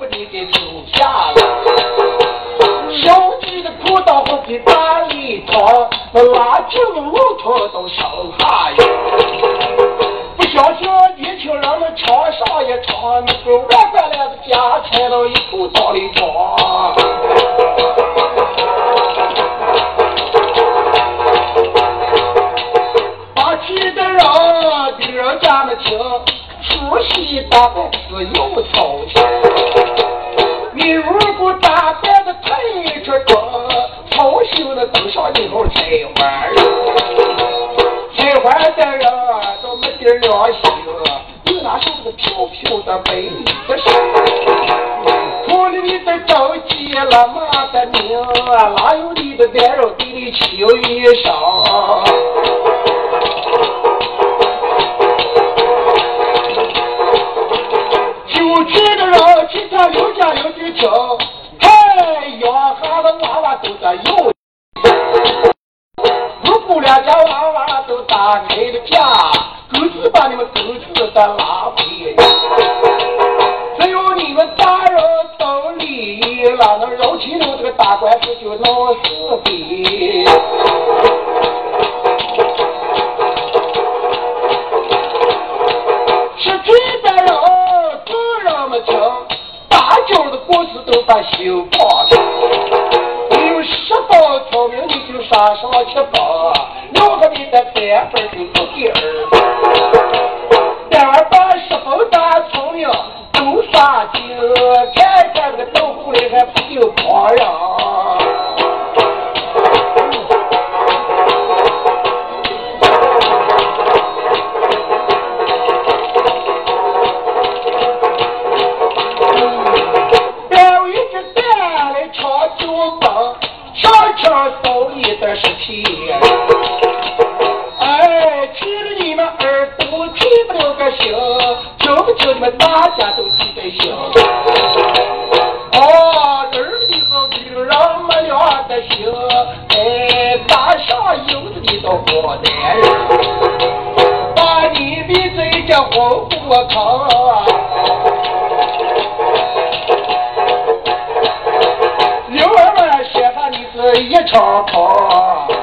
不离的住下了。小区的葡萄和的大里头，我拉起木头都敲下。不小心，年轻人们墙上一敲，那个就看看那个豆腐里还不就光亮。好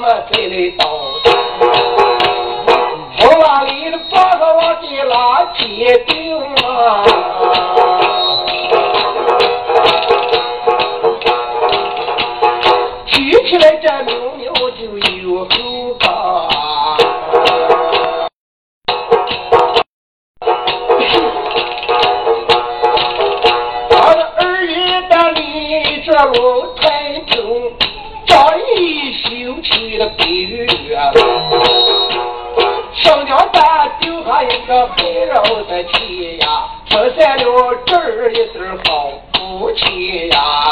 么给你倒你呀。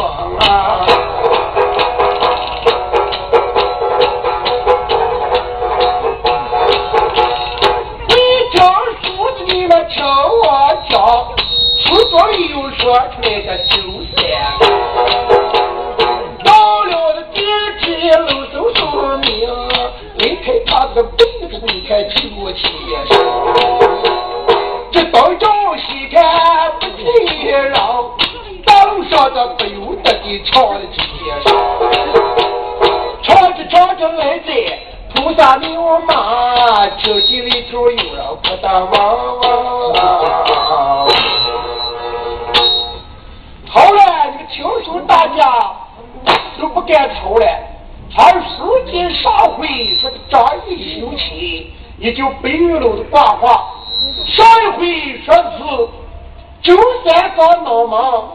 他庄，你听书的你们听我讲，书桌里又说出来个也就白云楼的挂画。上一回说是周三刚闹忙，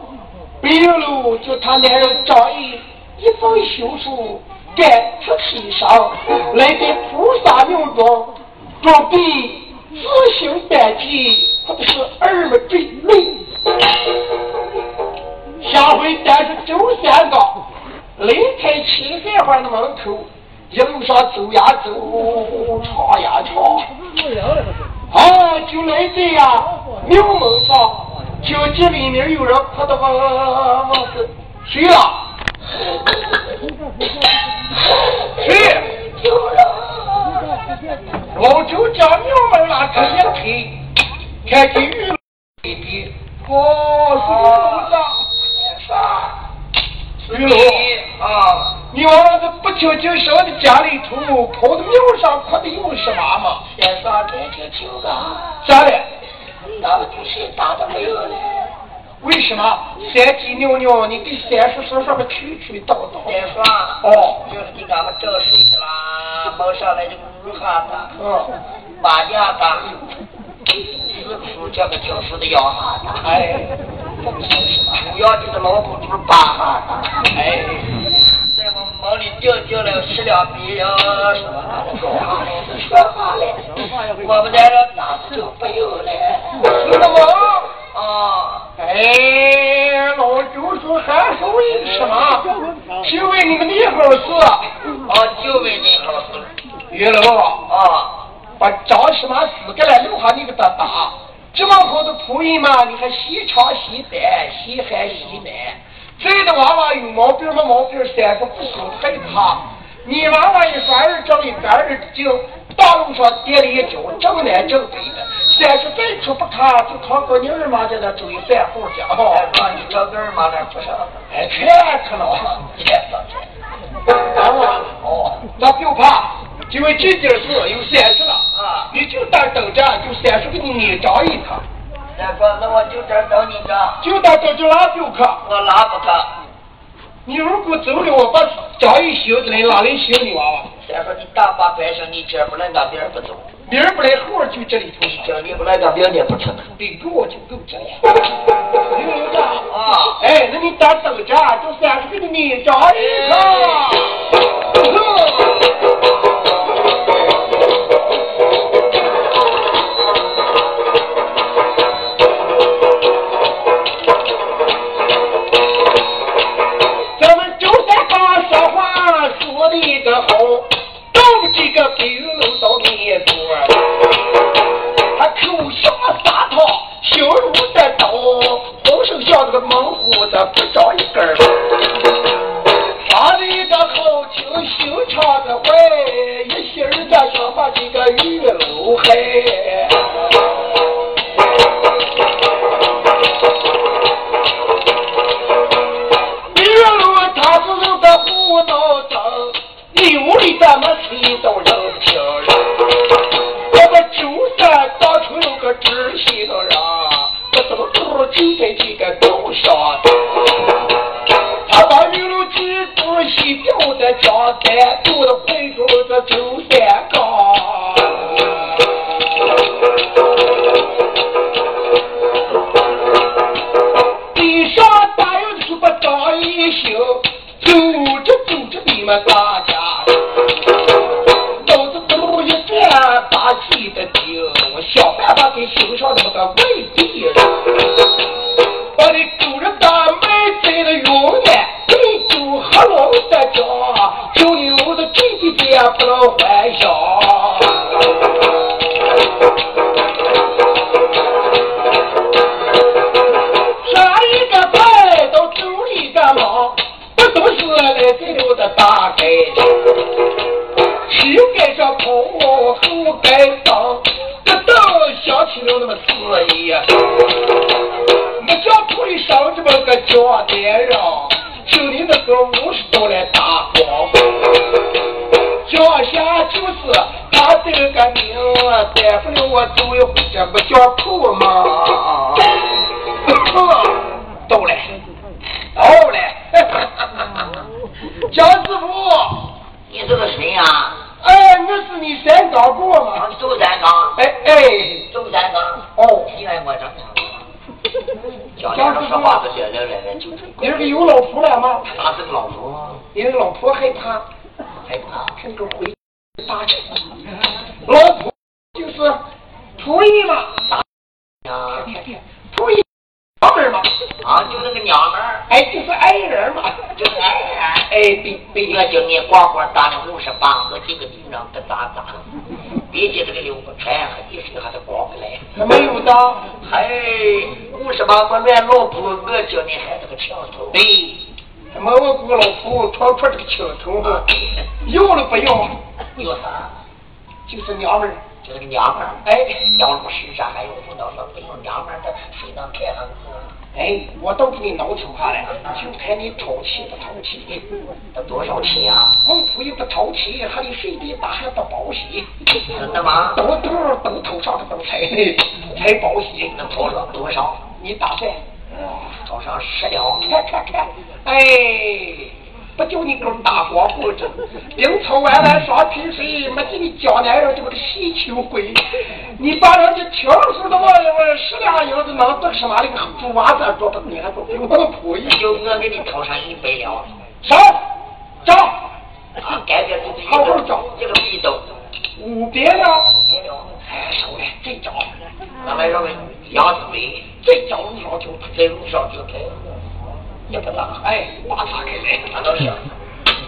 白云楼就他男人张毅一封休书赶出西上，来在菩萨庙中准备自行办祭，或者是二门坠泪。下回但是周三刚离开七三环的门口，一路上走呀走，唱呀唱。哦，就来这样庙门上，就这里面有人哭的哇哇哇是谁呀？谁？老周家庙门那这一推，看见玉楼弟弟，哦，是楼长，啥？玉楼啊。你娃娃子不听经上的家里头，跑到庙上哭的又是嘛嘛？先生，这就听个。咋的？那不是打的没有了。为什么？三鸡尿尿，你给三叔说说个区区道道。先生。哦。就是你俺们正睡去啦，梦上来这个女孩子。嗯。八年的，四叔这个教书的要孩子。哎。主要就是老公就是八哈子。哎。房里掉掉了十两米呀！说话嘞，说话嘞，我们在这哪子都没有嘞。是的吗？啊！哎，老周说还是为什么？就为你们那好事。啊，就为你好事。岳老啊，把张什么死给了留下你给他打。这么好的仆人嘛，你还稀长稀短，稀罕稀难。这个娃娃有毛病没毛病，三个不晓害怕。你娃娃一说二正一，干二正，大路上跌了一跤，正南正北的。三十再出不看，就靠个你二妈在那走一散户去。哦，你这个二妈那不上？哎，太可能了，太上去。娃娃，哦，那不用怕，因为这点事有三十了。啊，你就当等着，就三十给你捏着一趟。三哥，那我就这等你着。就到这就拉不去。我拉不可。你如果走了，我把张一休子来拉来休你娃娃。再说，你大把百姓，你今儿不来，那明儿不走。明儿不来，后儿就这里头。今儿你不来，那明儿也不成。得给我就够这样。刘长啊，哎，那你当等着，就三十给你张一个。走着因为老婆害怕，害怕？看个回打起老婆就是仆役嘛，呀，仆役娘们嘛，啊，就那个娘们儿，哎，就是爱人嘛，就是爱人。哎，对对，我叫你呱呱打了五十八我，几个地上不咋咋，别接这个六个穿，和一水还是光不来。没有的，嘿，五十八个乱老婆，我叫你还是个枪头。对，还没我姑老婆穿出这个青头嘛，要了不要？要啥？就是娘们儿，就是个娘们儿。哎，要不身上还有不能说不用娘们儿的，谁能看上子？哎，我都给你挠出下来，就看你淘气不淘气。得多少钱啊？我仆役不淘气，还得水里打还不保险。真的吗？都都都头上的都才 才保险。能掏上多少？你打算？掏上十两。看看看，哎，不叫你给我打光棍子，冰草弯弯双皮水，没给你江南人这么个细球鬼。你把人家听说的我我十两银子能得什么那个猪娃子做不年我仆役。就我给你掏上一百两。上，找，啊，自己好好找一个壁兜。五别了，别了。哎，收了，再找，咱们认为杨子伟再找路上就在路上就开，也不大。哎，把他开来。俺老乡，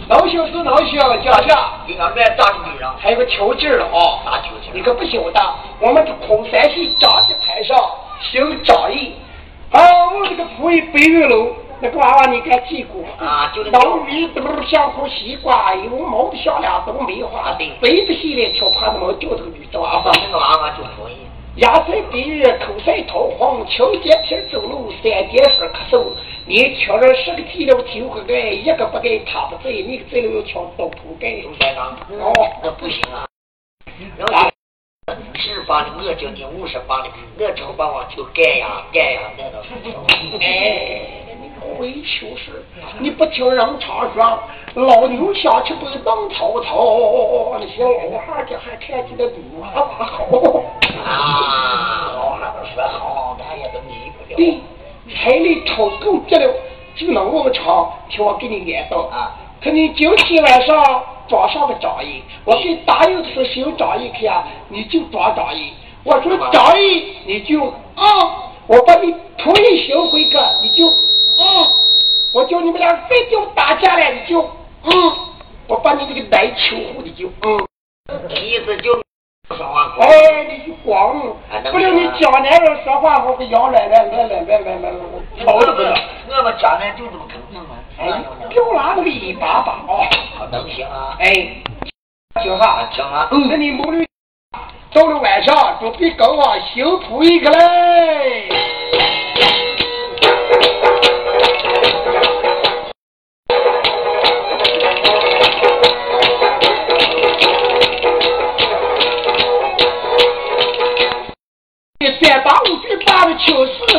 老乡是老乡，家下你看乱打的地上，还有个条劲儿了啊！打球去你可不晓得，我们这空山系张家台上姓张义，啊，我这个仆役白玉楼那个娃娃你该记过啊就那脑里都像颗西瓜，有毛的像俩都梅花，对白不洗脸，挑怕那么掉头驴的娃娃。那个娃娃就可以。牙塞鼻玉，口塞桃黄，青秸皮走路，三点水咳嗽。你瞧着十个提了提回盖，一个不给他不在，你这里又瞧到铺盖。周先生，哦，那不行啊！然后十八的我叫你五十八的，我只好把我就盖呀盖呀盖到水上。哎，回球是，你不听人常说，老牛想吃不能草草，你小老汉这还看见的女娃娃好。啊，老汉子说好，俺也都迷不了。对，彩礼超够极了，就能我们厂，听我给你安到。啊，可你今天晚上装上个张义，我给答应是行张义去啊，你就装张义。我说张义，你就啊，我把你仆役行回去，你就嗯，我叫你们俩非叫打架来，你就嗯，我把你这个奶臭呼的就嗯，意思就说话光，哎，你光，不是你江南人说话，我跟杨奶奶来来来来来来，吵着呢，我们江南就这么看。哎，丢那个泥巴巴哦，能行啊，哎，叫啥？叫啊，嗯，那你母女到了晚上准备跟我修铺一个嘞。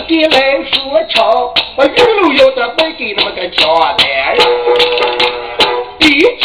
的来说唱，我一路的卖给那个小男，第。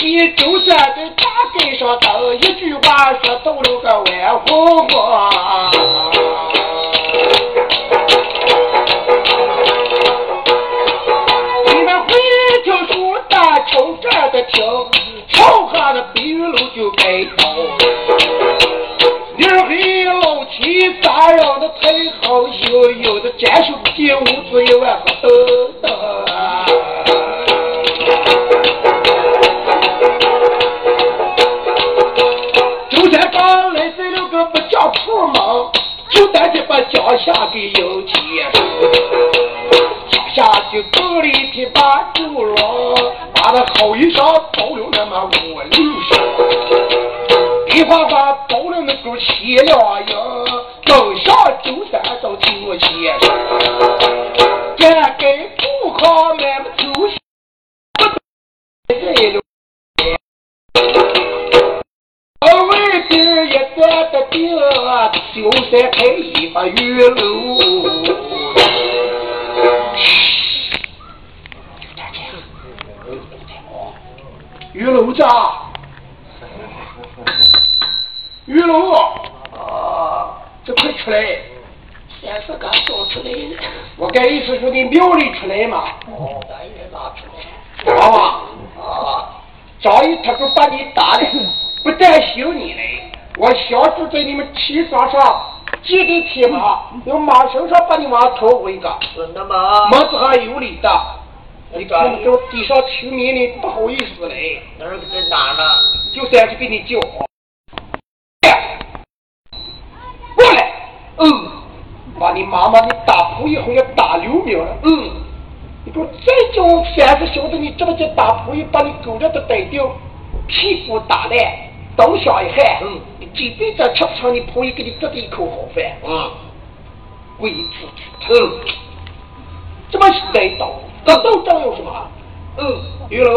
一花花包了那个七两银，登上九山到九仙，敢给不好买不走，不这了。外边一站的顶，就在开一把玉楼。玉楼子，玉龙，啊，这快出来！先是刚走出来的，我该意思说你庙里出来嘛，哦，咱也拿出来。娃娃，啊，早一他就把你打了，不但行你嘞，我小子在你们七床上系的匹马，用马身上把你往头回个，真的吗？么子还有理的。你看你给我地上求你呢，不好意思嘞，那儿在哪呢？就算是给你叫好。过来，嗯，把你妈妈你打扑一回要打流命了，嗯，你给我再叫我三十晓得你这么就打扑一，把你狗日的逮掉，屁股打烂，倒想一害，嗯，你这辈子吃不成你扑一给你做的一口好饭，嗯，鬼子，嗯，这么来刀，这斗争有什么？嗯，玉楼，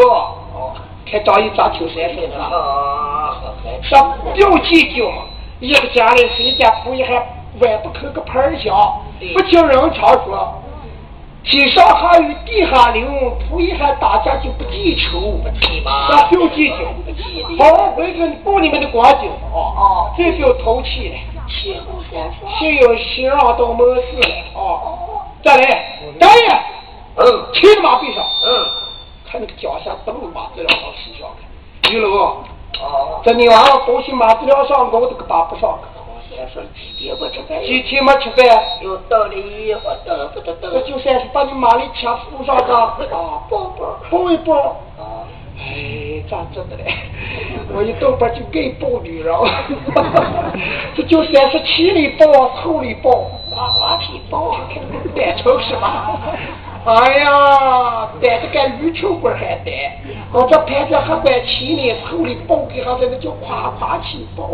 哦，看张一咋求三分是吧？啊，上不计较嘛，一个家人谁家铺一还外不扣个盆儿响，不听人常说，天上下雨地下淋，铺一还打架就不记仇，记吧咱不计较，好好回去报你们的光景啊，哦。这就淘气了，七后三分。谁有心让都没事了啊，再来，大爷，嗯骑着马背上，嗯，看那个脚下灯笼马子了往地上看，玉楼。啊，这你娃娃东西马资料上我这个打不上，几天不吃饭，几天没吃饭，又到了一会儿，等不得等我就算是把你妈的钱付上的啊，抱抱抱一抱。啊，哎，咋整的嘞？我一到班就给抱女人，这就算是气里抱，头里抱，花花皮包，单成是吧？哎呀，单的跟羽球棍还逮，我这盘子还管气呢，头里抱给他在那叫夸夸气抱，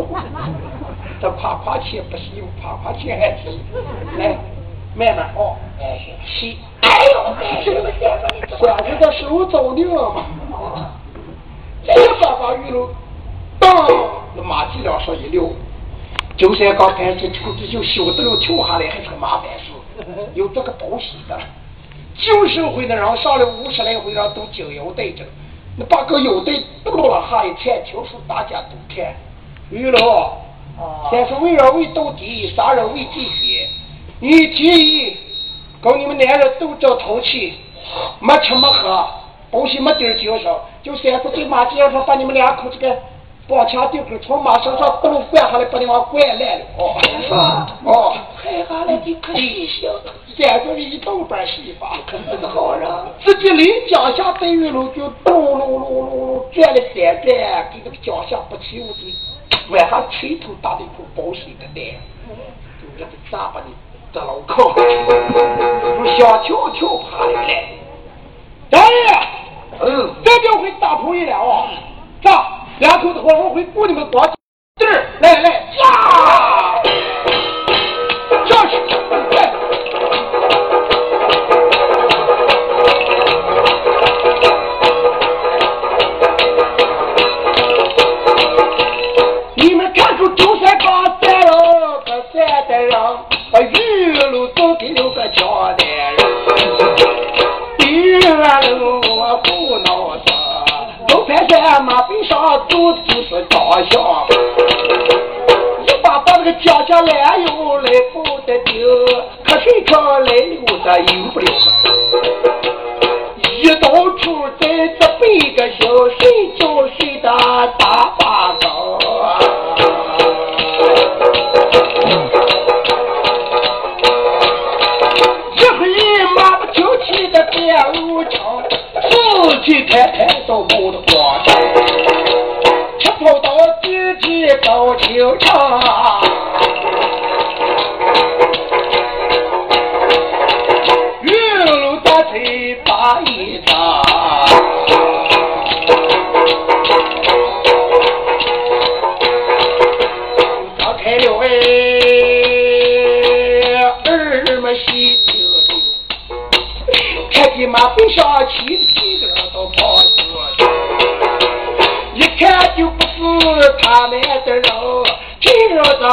这夸夸气不是有夸夸气还是来慢慢哦，哎行，气，哎呦，管着的手走拧嘛，这把把玉龙，当那马蹄梁上一溜，就算刚开始抽子就晓得了，跳下来还是个麻烦事，有这个保险的。旧社会的人上了五十来回，人都紧腰带着，那把个腰带剁了下一看，听说大家都看。玉楼，哦但是为人为斗地，杀人为继血。你提议跟你们男人斗争通气，没吃没喝，东西没点儿精神，就三个对马街上把你们两口这个绑枪钉根从马身上都灌下来，把你往灌烂了。哦，哦，害怕了你可惜小子，三个人一动板洗吧。可是个好人，自己临脚下对玉楼就咚隆隆隆隆转了三转，给那个脚下不起我就晚上吹头打的一口保险的蛋，就那个咋把你得牢靠，如想跳跳爬来了。大爷，嗯，这就会打扑一了啊！走，两口子伙我会雇你们光地儿，来来呀！背上走就是张相。一把把那个家家来又来不得丢，可谁叫来溜达赢不了。一刀走秋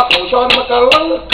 听着这好像那么个老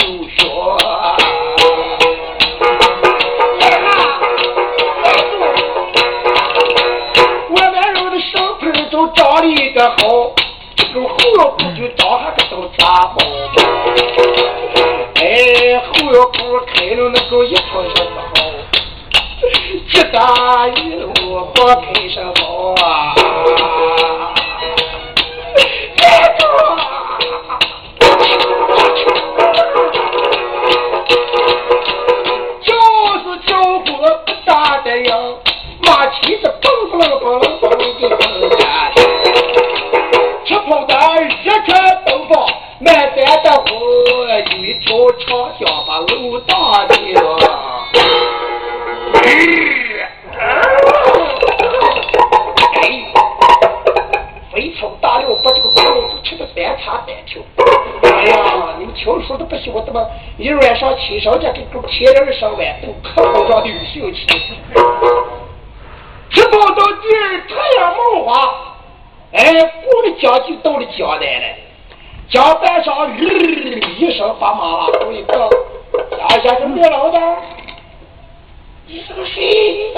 哦一条长江把路打的。哎，非常大了，把这个马路都吃的三叉三条。哎呀，你们听说都不行，我怎么一晚上亲上家给给贴了上万都可好让的有兴趣。直到到第二太阳冒花，哎，过了江就到了江南了。江板上，吁一声发麻了，我一个，家下是别老的。你是个谁？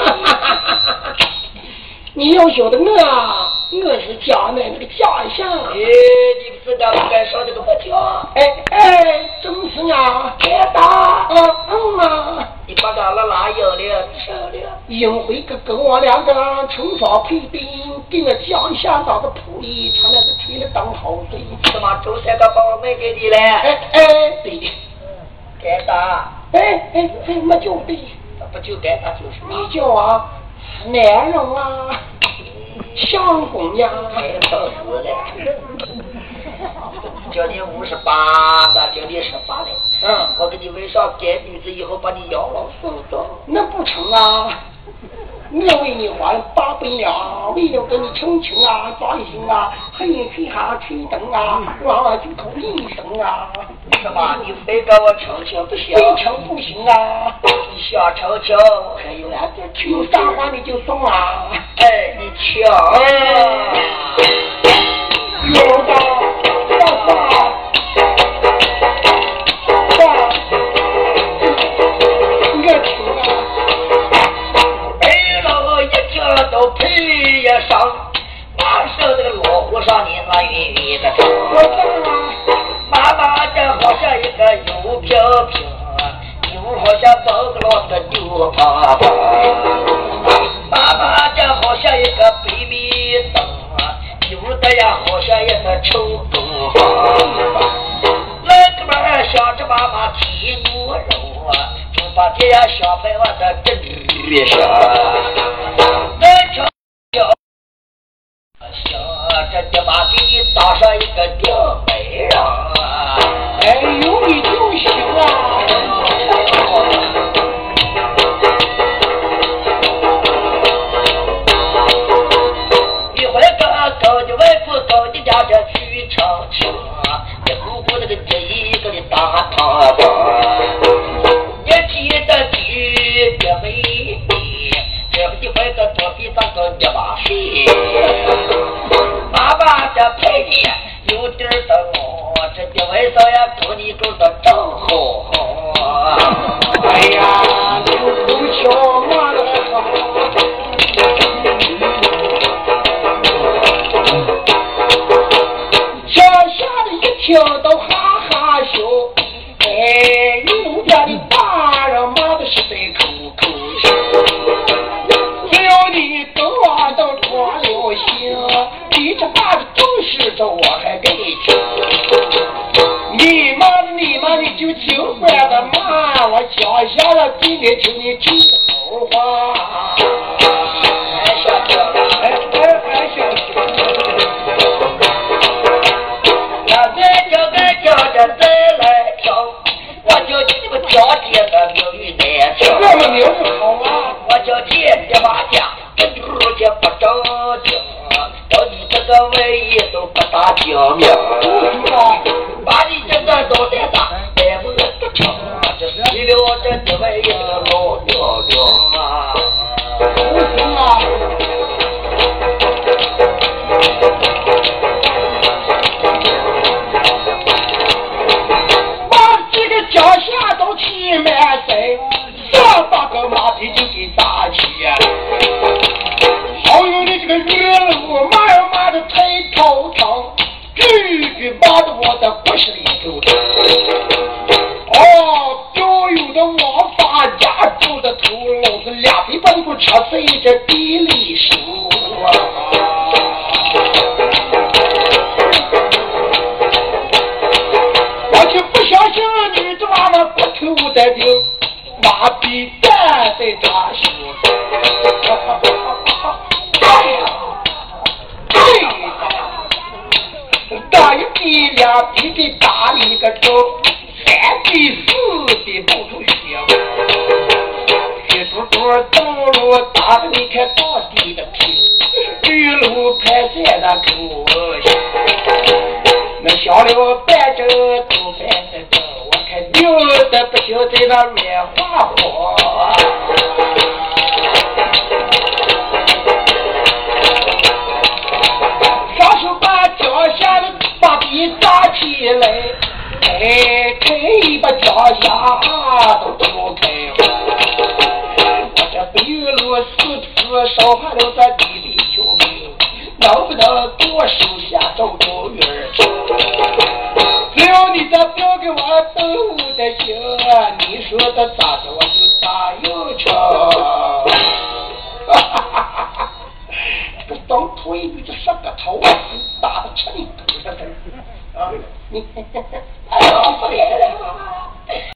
你要晓得我啊，我是江南那个家乡。哎，你不知道我该上这个不叫？哎哎，正是啊，太大，嗯嗯啊，你把他那哪有了，收了。因为哥跟我两个冲上配兵，给我江下当个铺里，他那是吹了当好水。怎么周三个把我卖给你了？哎哎，对，该打，哎哎哎，没就对，不就该打就是。你叫啊，男人啊，相公呀，哎，吵死了！叫你五十八的，叫你十八的。嗯，我给你围上干女子以后，把你养老送走。那不成啊。我为你花了八百两，为了给你亲情啊、装心啊，还有吹下吹灯啊，娃娃就口铃声啊，什么？你非跟我亲亲不行？非亲不行啊！你想亲亲？还有啊，这听啥话你就送啊！哎，你抢啊！有的，我还给你听。你妈的你妈的就尽管的骂我讲下了，今天听你听我外衣都不打浆面。别的不行。那想了。半斤都半斤的，我看牛的不行，在那软花火。上手把脚下的把地扎起来，哎，开一把脚下都不开。我这不有路，四次烧坏了。这。不能多手下找招儿，只要你这票给我斗得赢，你说的咋着我就咋应成。哈哈哈哈！这当土一上个头。